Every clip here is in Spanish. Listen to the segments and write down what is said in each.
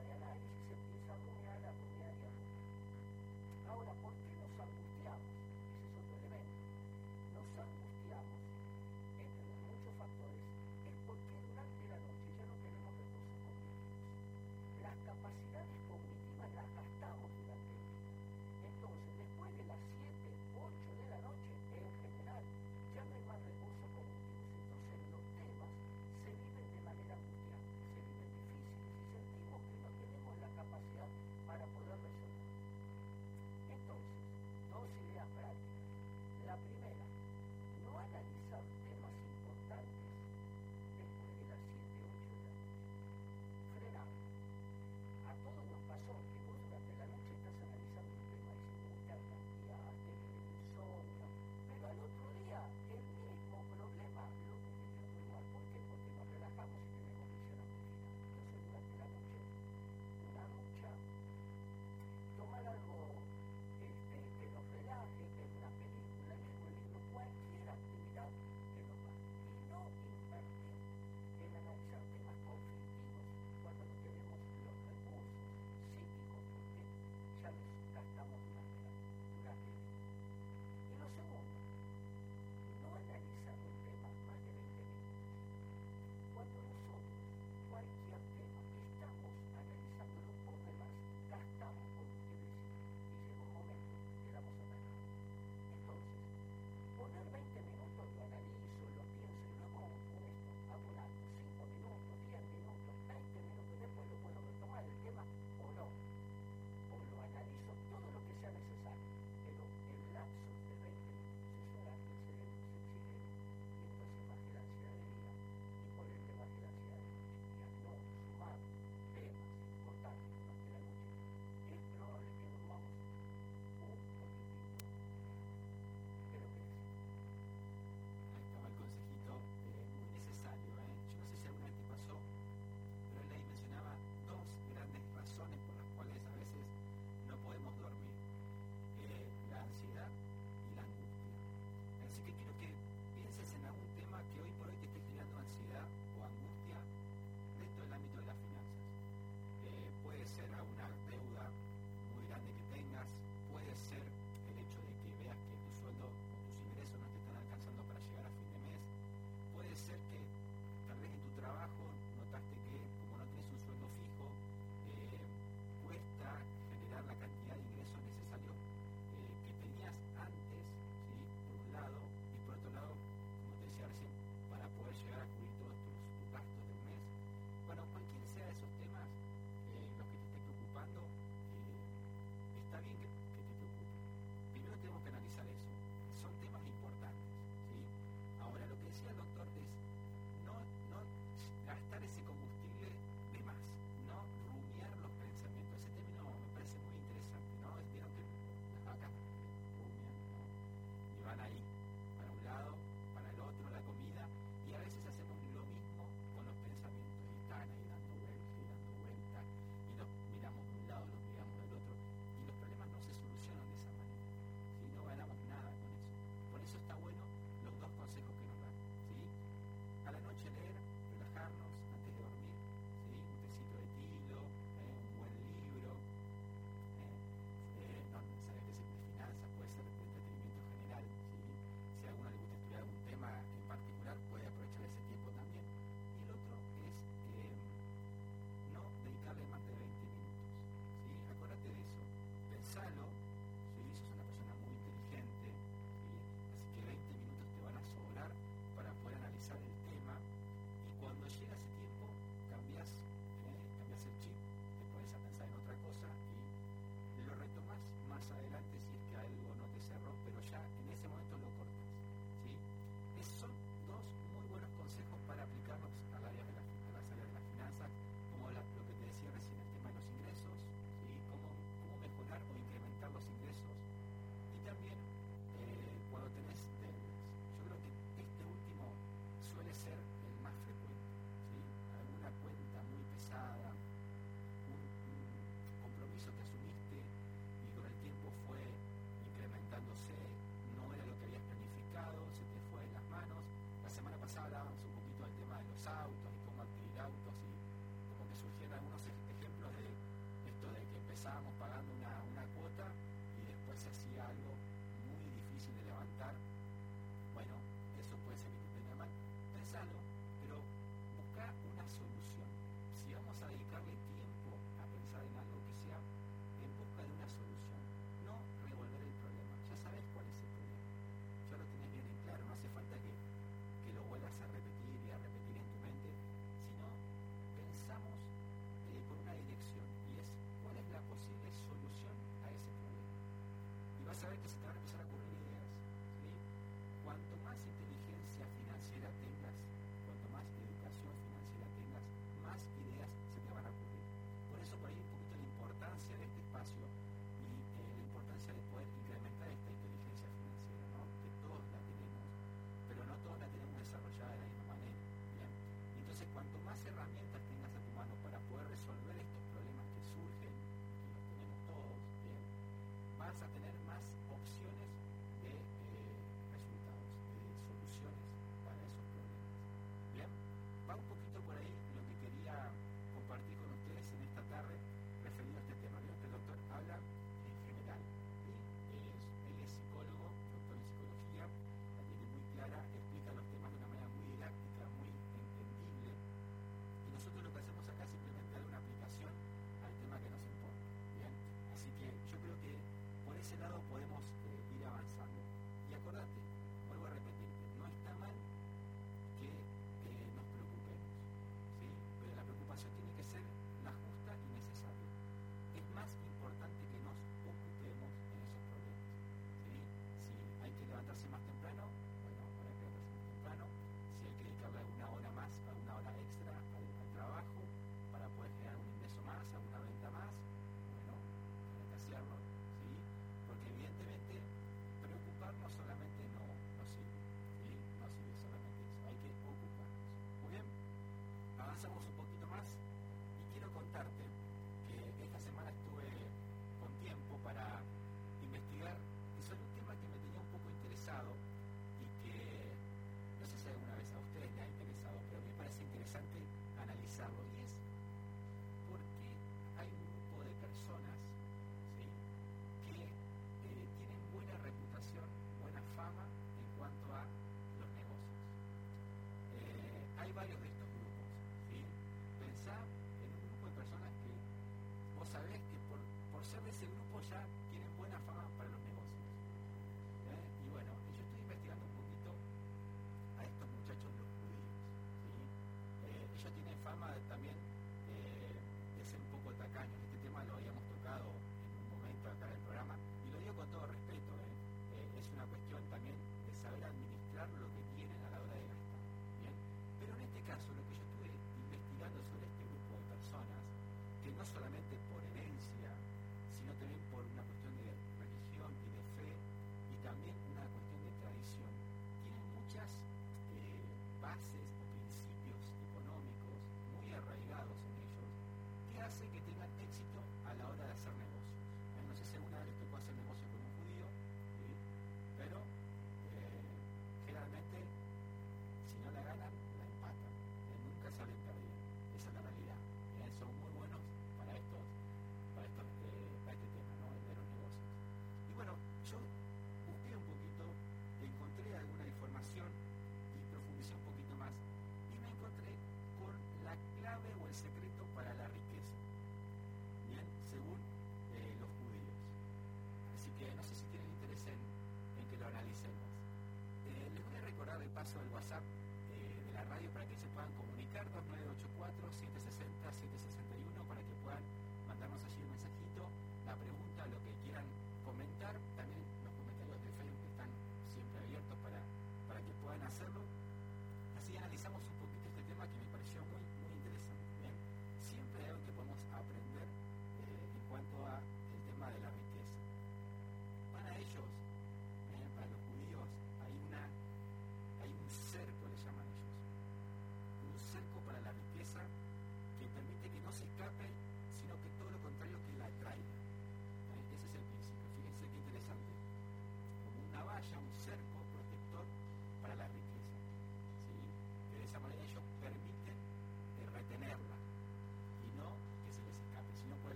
Mariana. hace que tengan éxito a la hora de hacer negocios.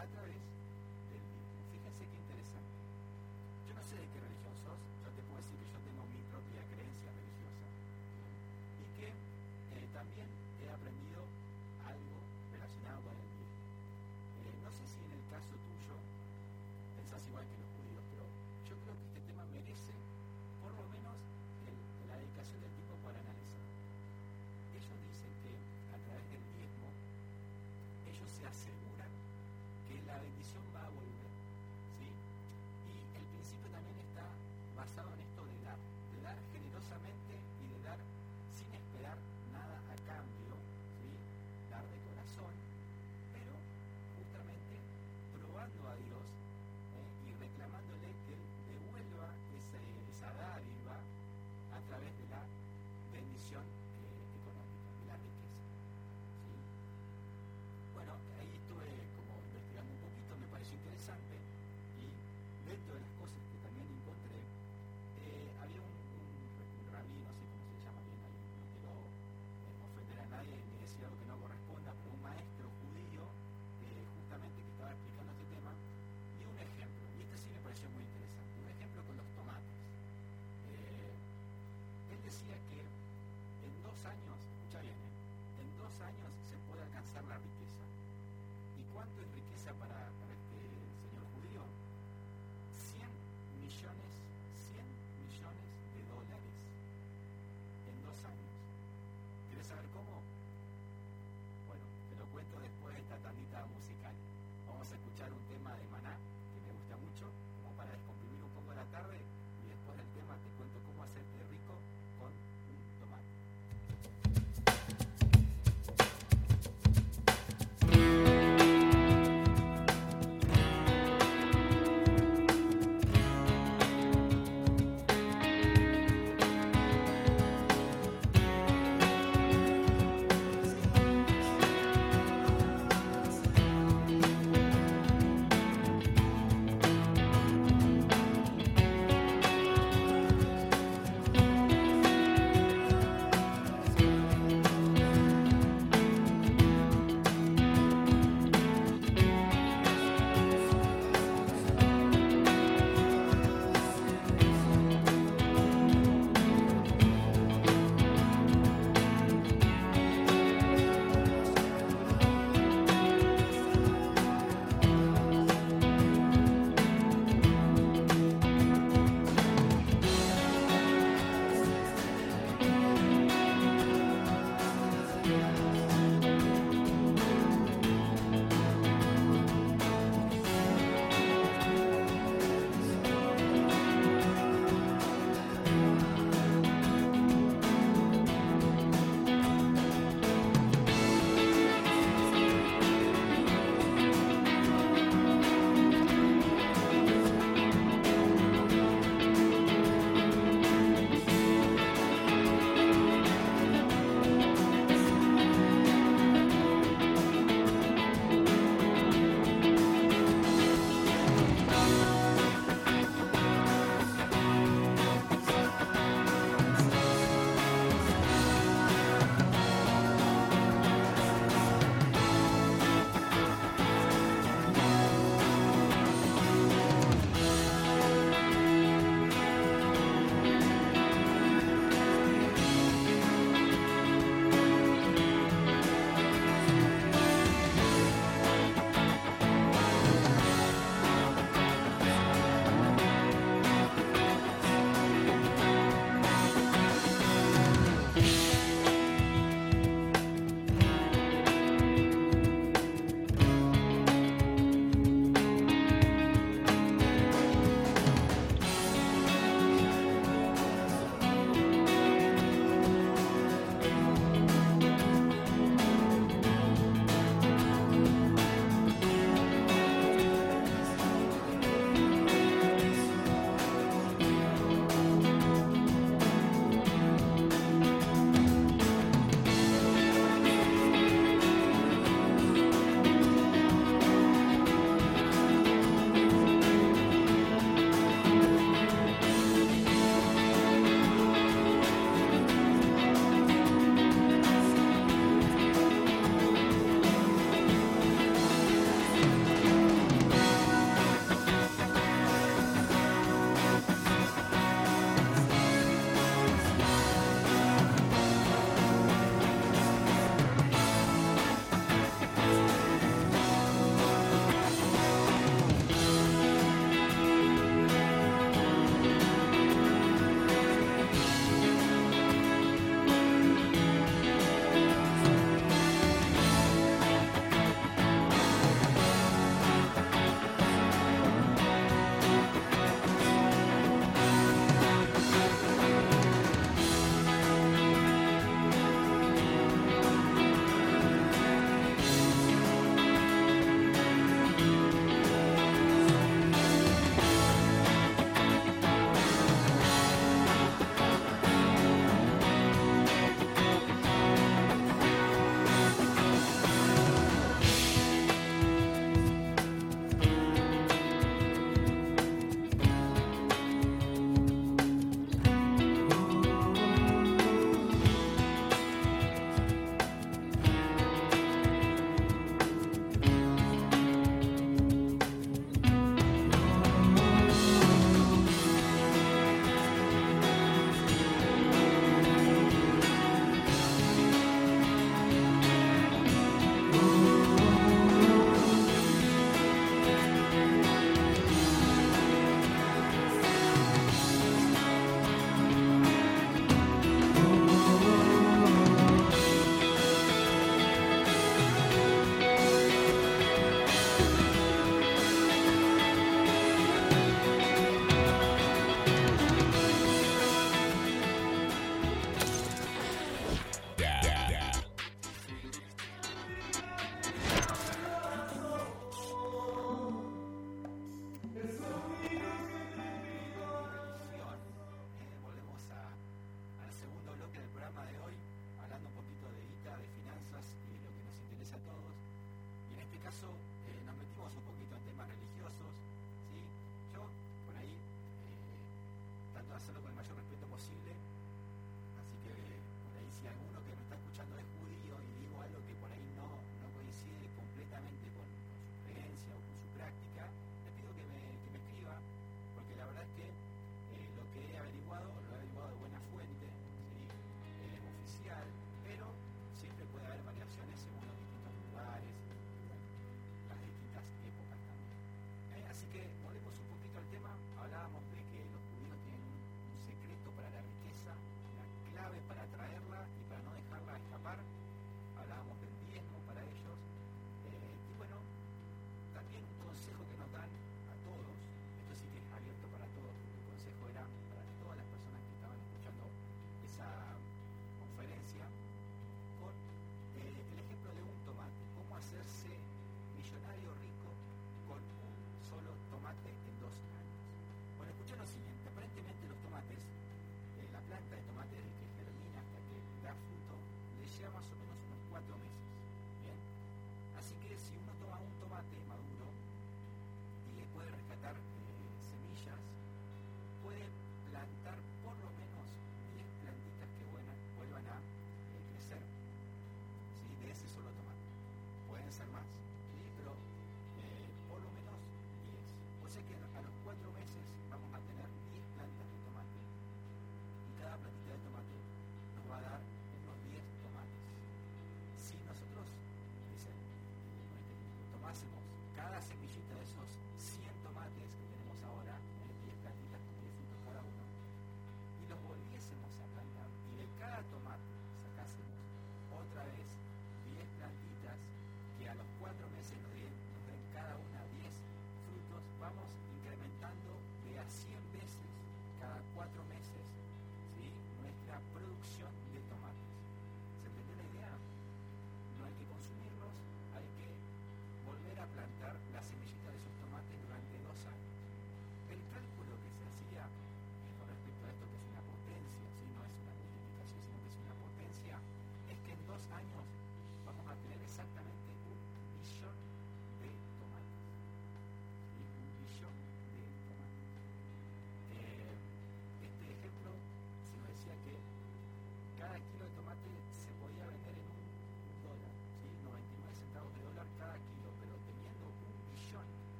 I-30.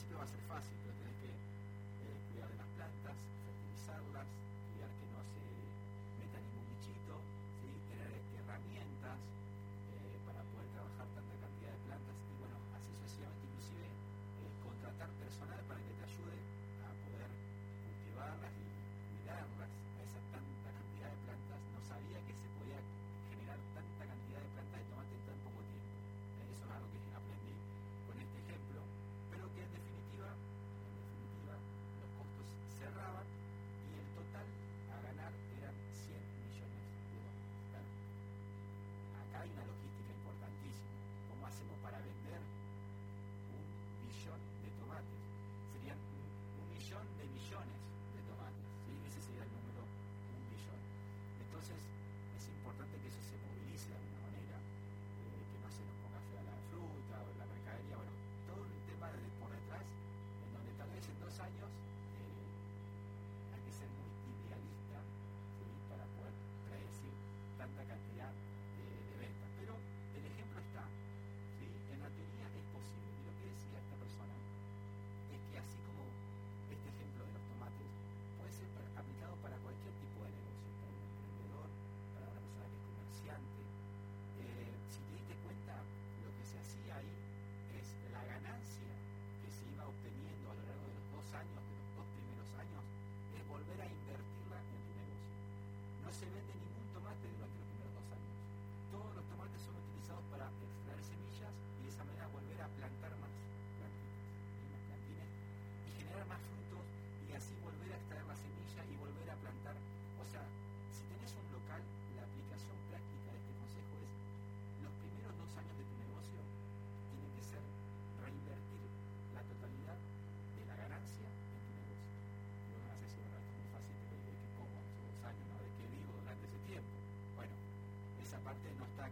Principio va a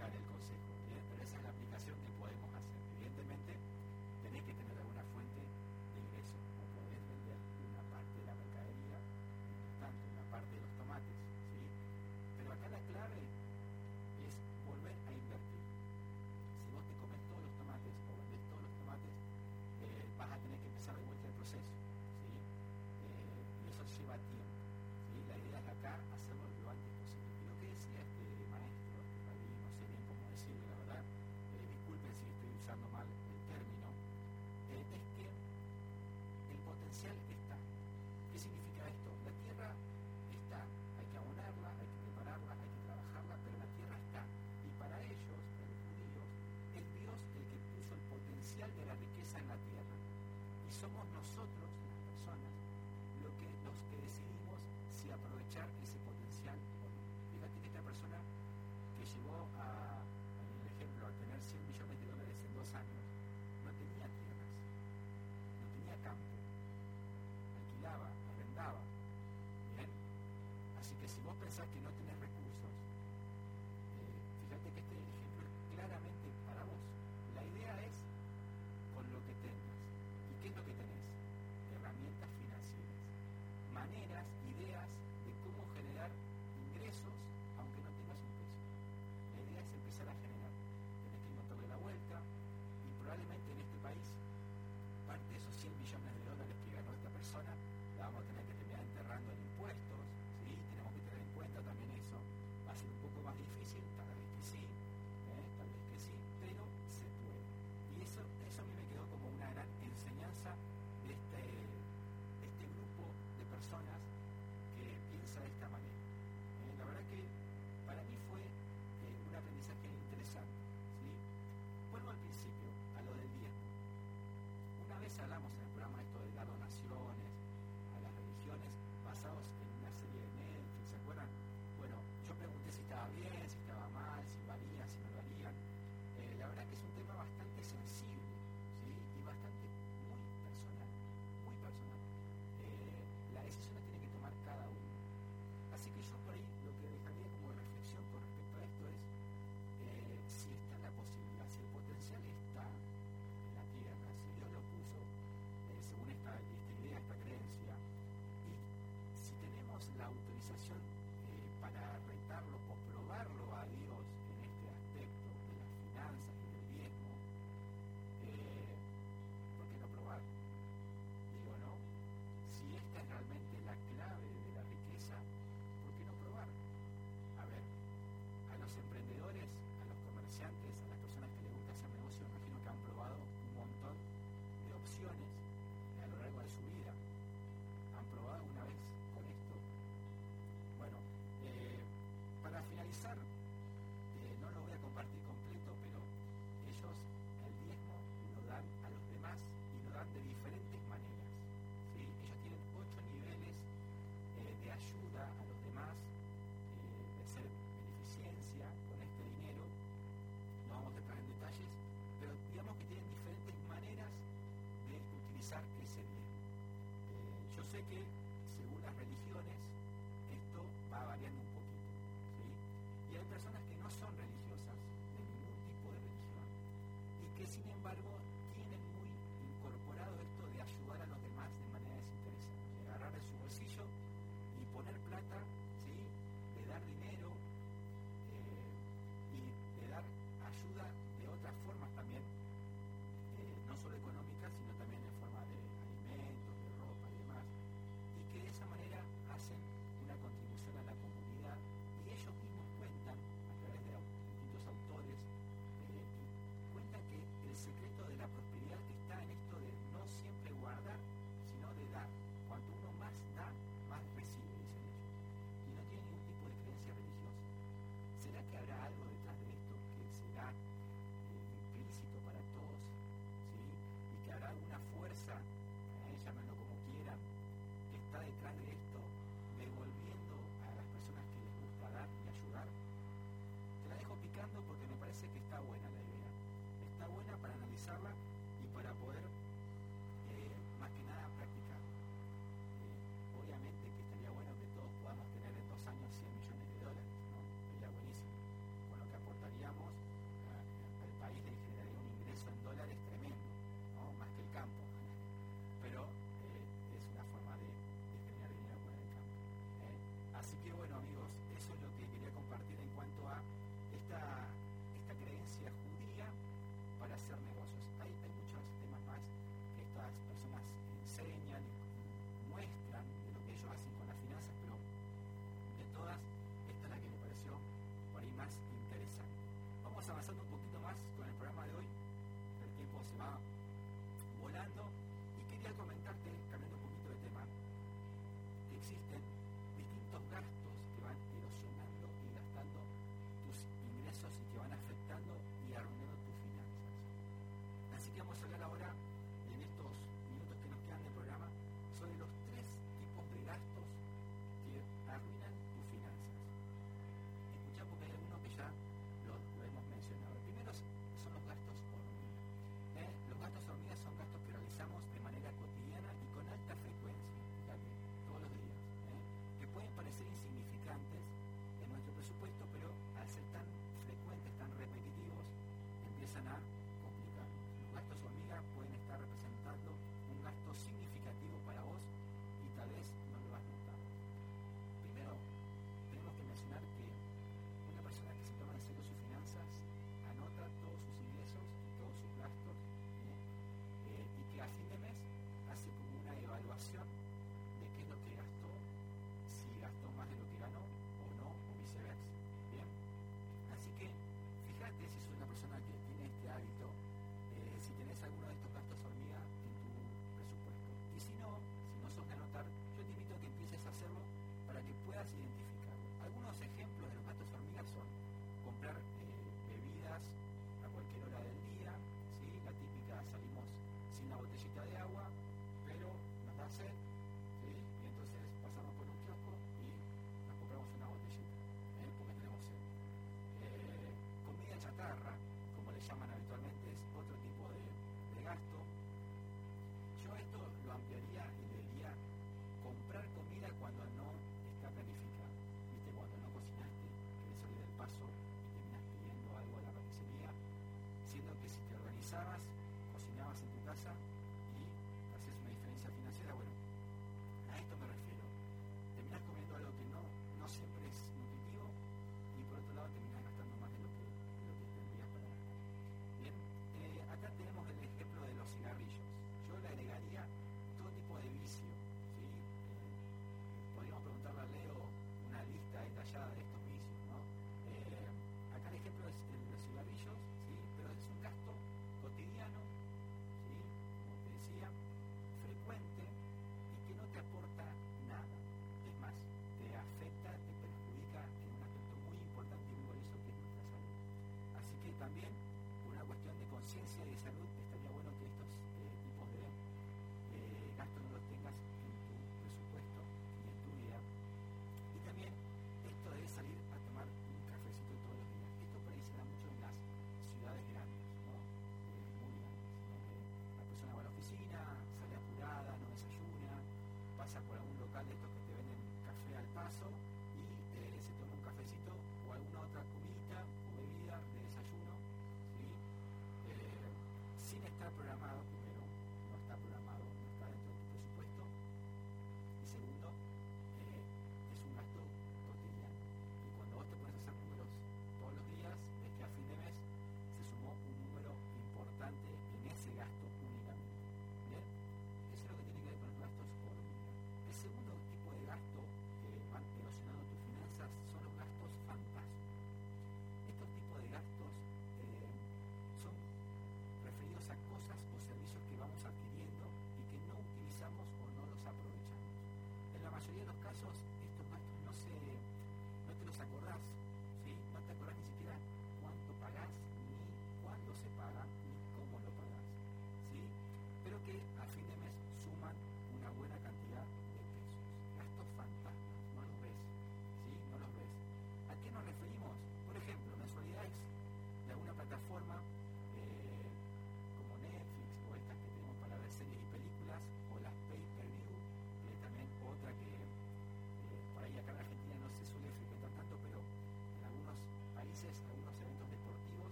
acá en somos nosotros, sé que según las religiones esto va variando un poquito. Y hay personas que no son religiosas de ningún tipo de religión y que sin embargo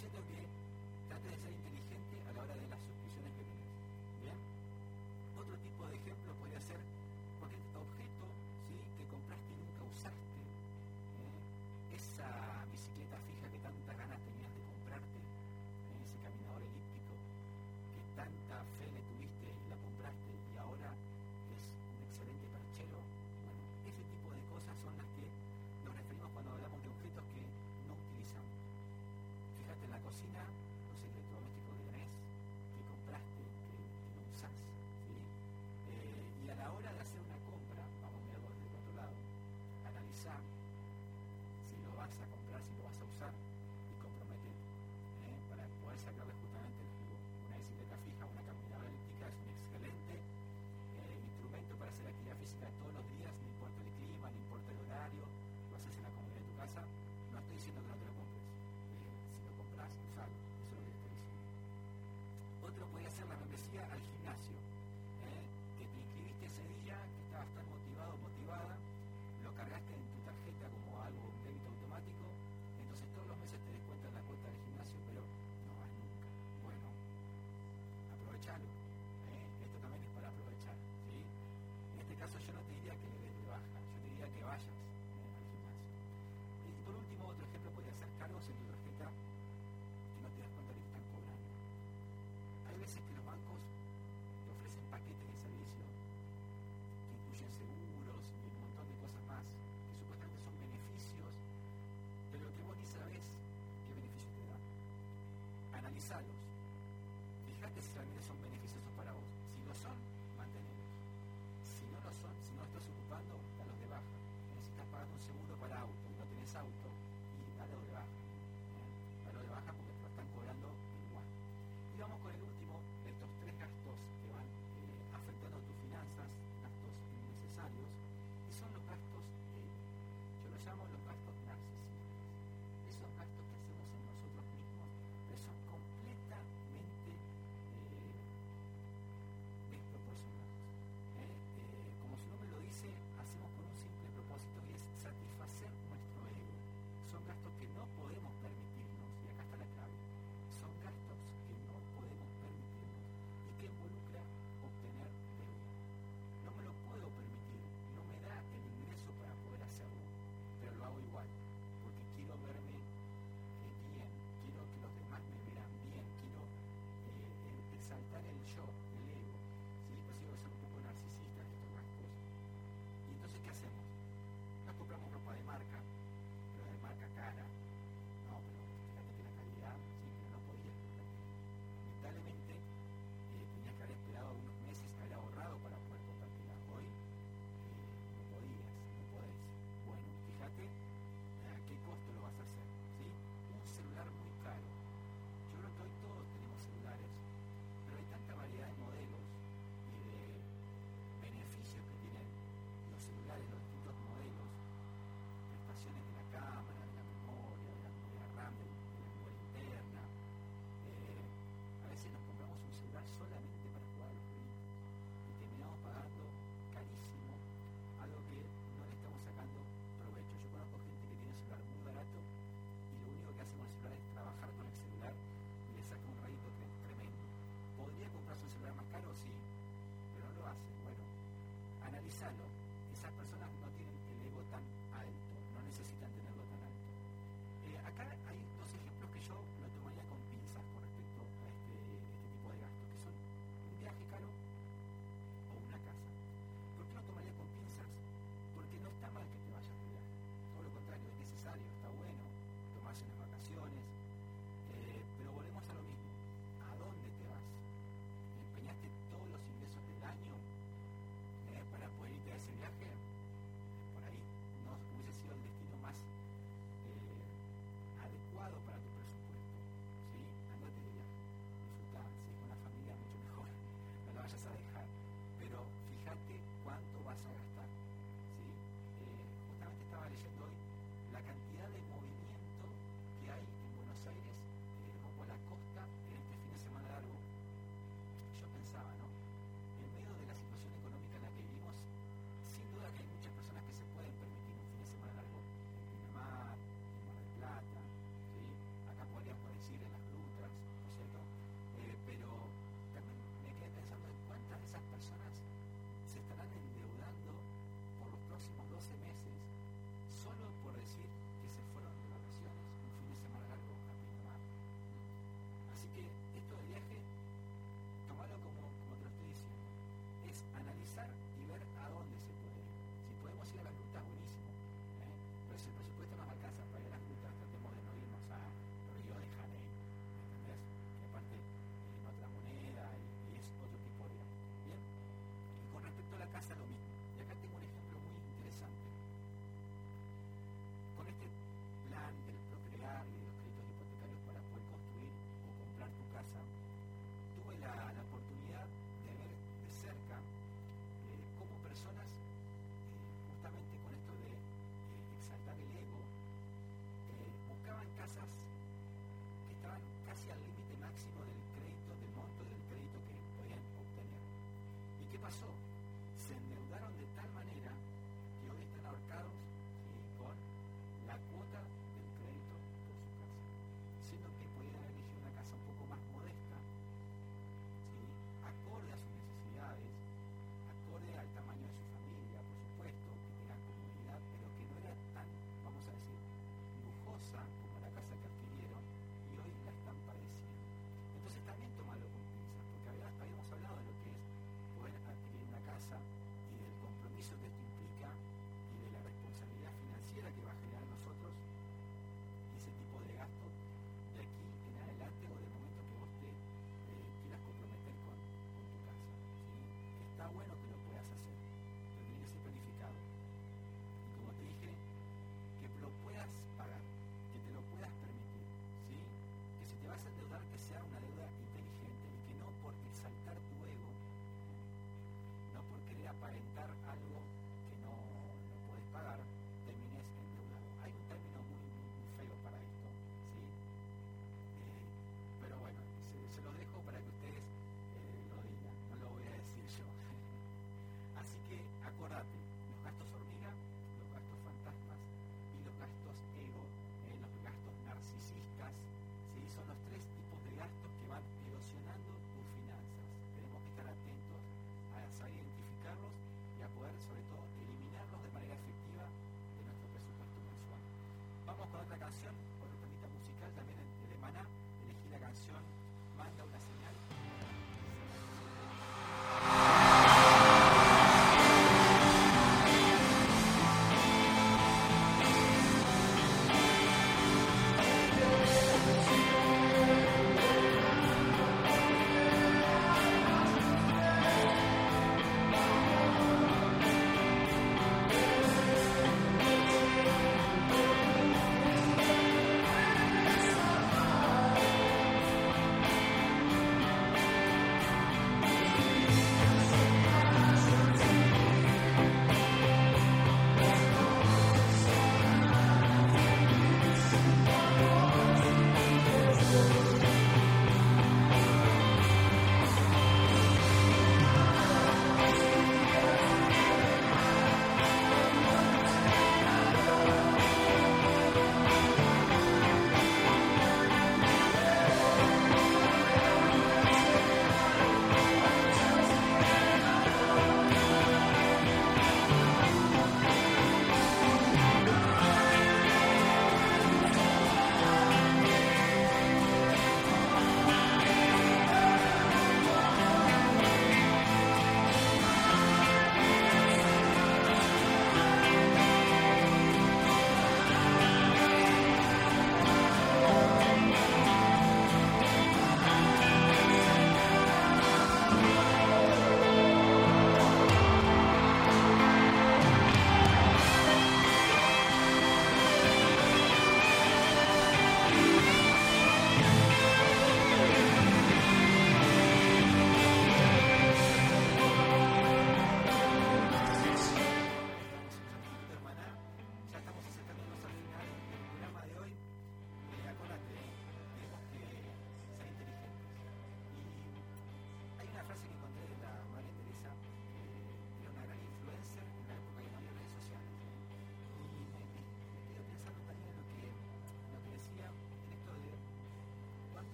Sedoge. cocina. Analízalos. Fíjate si realmente son beneficiosos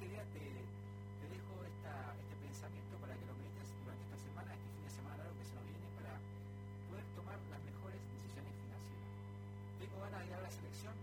esta idea te, te dejo esta, este pensamiento para que lo medites durante esta semana, este fin de semana largo que se nos viene, para poder tomar las mejores decisiones financieras. Tengo ganas de ir a la selección,